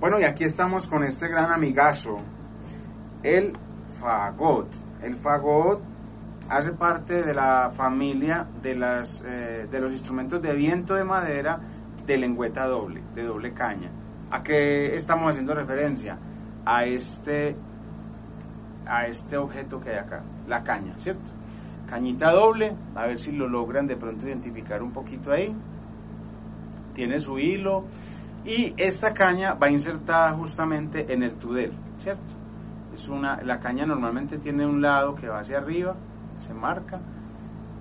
Bueno, y aquí estamos con este gran amigazo, el fagot. El fagot hace parte de la familia de, las, eh, de los instrumentos de viento de madera de lengüeta doble, de doble caña. ¿A qué estamos haciendo referencia? A este, a este objeto que hay acá, la caña, ¿cierto? Cañita doble, a ver si lo logran de pronto identificar un poquito ahí. Tiene su hilo y esta caña va insertada justamente en el tudel, ¿cierto? Es una, la caña normalmente tiene un lado que va hacia arriba, se marca.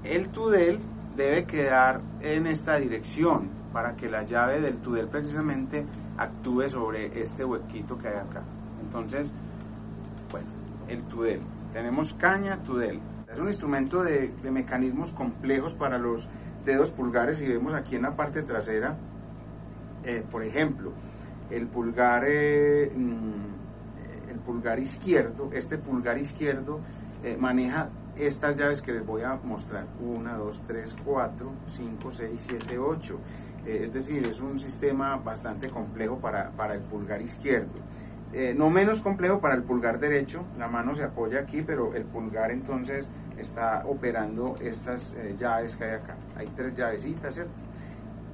El tudel debe quedar en esta dirección para que la llave del tudel precisamente actúe sobre este huequito que hay acá. Entonces, bueno, el tudel. Tenemos caña, tudel. Es un instrumento de, de mecanismos complejos para los dedos pulgares y vemos aquí en la parte trasera, eh, por ejemplo, el pulgar, eh, mm, el pulgar izquierdo, este pulgar izquierdo eh, maneja estas llaves que les voy a mostrar. 1, 2, 3, 4, 5, 6, 7, 8. es decir, es un sistema bastante complejo para, para el pulgar izquierdo. Eh, no menos complejo para el pulgar derecho, la mano se apoya aquí, pero el pulgar entonces está operando estas eh, llaves que hay acá. Hay tres llavecitas, ¿cierto?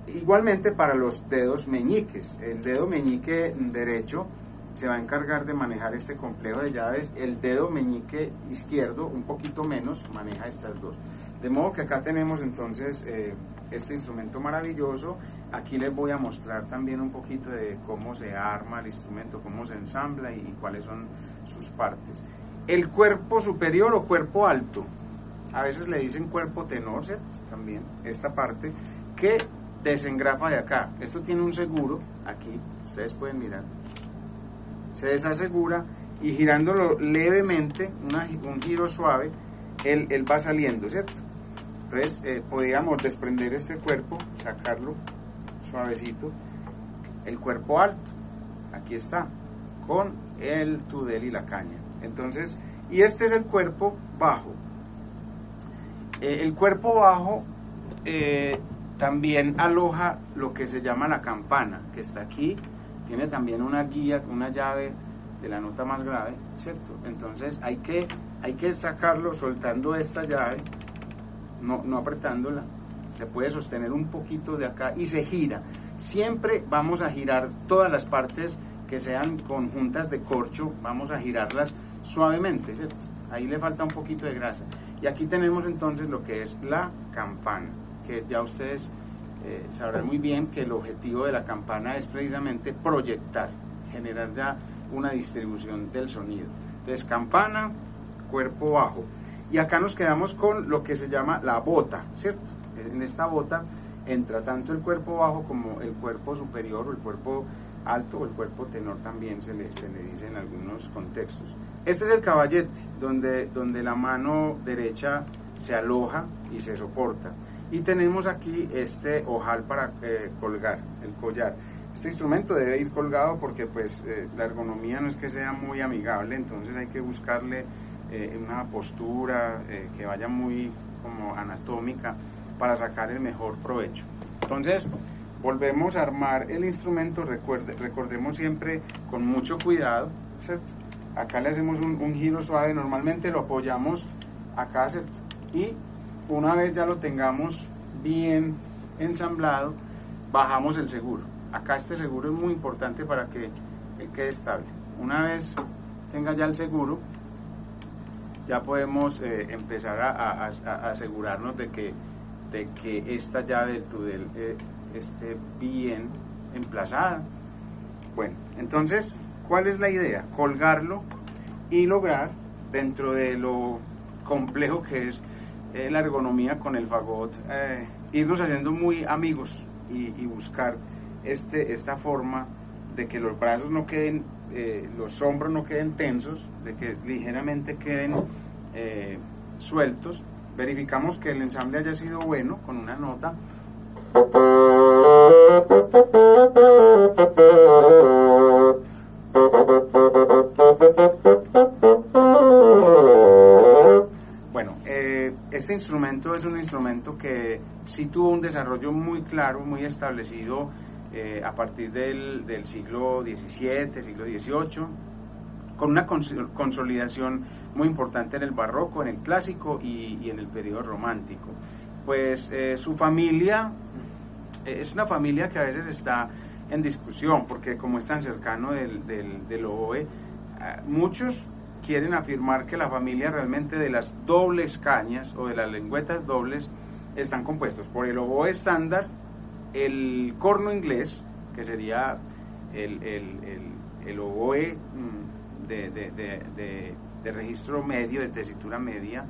Igualmente para los dedos meñiques, el dedo meñique derecho se va a encargar de manejar este complejo de llaves, el dedo meñique izquierdo un poquito menos maneja estas dos. De modo que acá tenemos entonces eh, este instrumento maravilloso. Aquí les voy a mostrar también un poquito de cómo se arma el instrumento, cómo se ensambla y, cuáles son sus partes. El cuerpo superior o cuerpo alto, a veces le dicen cuerpo tenor, ¿cierto? También esta parte que desengrafa de acá. Esto tiene un seguro aquí, ustedes pueden mirar. Se desasegura y girándolo levemente, un giro suave, él, va saliendo, ¿cierto? Entonces eh, podríamos desprender este cuerpo, sacarlo suavecito. El cuerpo alto, aquí está, con el tudel y la caña. Entonces, y este es el cuerpo bajo. Eh, el cuerpo bajo eh, también aloja lo que se llama la campana, que está aquí. Tiene también una guía, una llave de la nota más grave, ¿cierto? Entonces hay que, hay que sacarlo soltando esta llave no, no apretándola, se puede sostener un poquito de acá y se gira. Siempre vamos a girar todas las partes que sean conjuntas de corcho, vamos a girarlas suavemente, ¿cierto? Ahí le falta un poquito de grasa. Y aquí tenemos entonces lo que es la campana, que ya ustedes eh, sabrán muy bien que el objetivo de la campana es precisamente proyectar, generar ya una distribución del sonido. Entonces, campana, cuerpo bajo. Y acá nos quedamos con lo que se llama la bota, ¿cierto? En esta bota entra tanto el cuerpo bajo como el cuerpo superior o el cuerpo alto o el cuerpo tenor también se le, se le dice en algunos contextos. Este es el caballete, donde, donde la mano derecha se aloja y se soporta. Y tenemos aquí este ojal para eh, colgar, el collar. Este instrumento debe ir colgado porque pues eh, la ergonomía no es que sea muy amigable, entonces hay que buscarle eh, una postura que vaya muy como anatómica para sacar el mejor provecho. Entonces, volvemos a armar el instrumento, recuerde, recordemos siempre con mucho cuidado. Acá le hacemos un, un giro suave, normalmente lo apoyamos acá. Y una vez ya lo tengamos bien ensamblado, bajamos el seguro. Acá este seguro es muy importante para que él quede estable. Una vez tenga ya el seguro, ya podemos eh, empezar a, asegurarnos de que, de que esta llave del tudel eh, esté bien emplazada. Bueno, entonces, ¿cuál es la idea? Colgarlo y lograr dentro de lo complejo que es eh, la ergonomía con el fagot, eh, irnos haciendo muy amigos y, buscar este, esta forma de que los brazos no queden, eh, los hombros no queden tensos, de que ligeramente queden sueltos. Verificamos que el ensamble haya sido bueno con una nota. Este instrumento es un instrumento que sí tuvo un desarrollo muy claro, muy establecido eh, a partir del, siglo XVII, siglo XVIII, con una consolidación muy importante en el barroco, en el clásico y, en el periodo romántico. Pues eh, su familia eh, es una familia que a veces está en discusión, porque como es tan cercano del, del, del oboe, muchos quieren afirmar que la familia realmente de las dobles cañas o de las lengüetas dobles están compuestos por el oboe estándar, el corno inglés, que sería el, el, oboe mm, de, registro medio, de tesitura media,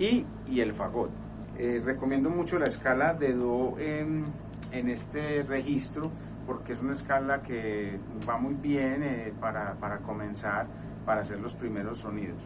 y, el fagot. Eh, recomiendo mucho la escala de do en, este registro porque es una escala que va muy bien eh, para, para comenzar para hacer los primeros sonidos.